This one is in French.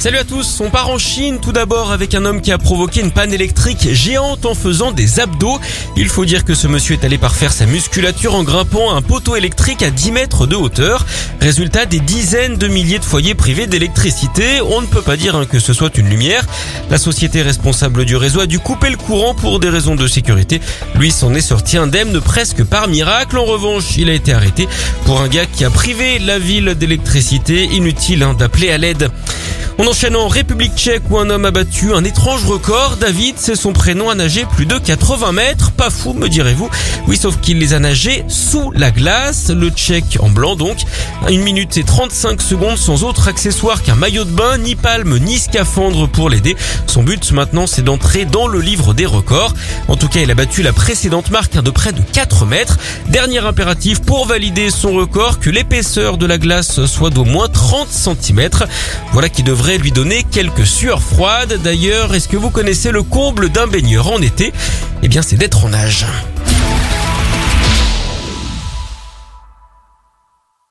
Salut à tous, on part en Chine tout d'abord avec un homme qui a provoqué une panne électrique géante en faisant des abdos. Il faut dire que ce monsieur est allé parfaire sa musculature en grimpant un poteau électrique à 10 mètres de hauteur. Résultat des dizaines de milliers de foyers privés d'électricité. On ne peut pas dire hein, que ce soit une lumière. La société responsable du réseau a dû couper le courant pour des raisons de sécurité. Lui s'en est sorti indemne presque par miracle. En revanche, il a été arrêté pour un gars qui a privé la ville d'électricité. Inutile hein, d'appeler à l'aide. On enchaîne en République tchèque où un homme a battu un étrange record. David, c'est son prénom, a nagé plus de 80 mètres. Pas fou, me direz-vous. Oui, sauf qu'il les a nagés sous la glace. Le tchèque en blanc donc. Une minute et 35 secondes sans autre accessoire qu'un maillot de bain, ni palme, ni scaphandre pour l'aider. Son but maintenant, c'est d'entrer dans le livre des records. En tout cas, il a battu la précédente marque de près de 4 mètres. Dernier impératif pour valider son record, que l'épaisseur de la glace soit d'au moins 30 cm. Voilà qui lui donner quelques sueurs froides. D'ailleurs, est-ce que vous connaissez le comble d'un baigneur en été? Eh bien, c'est d'être en nage.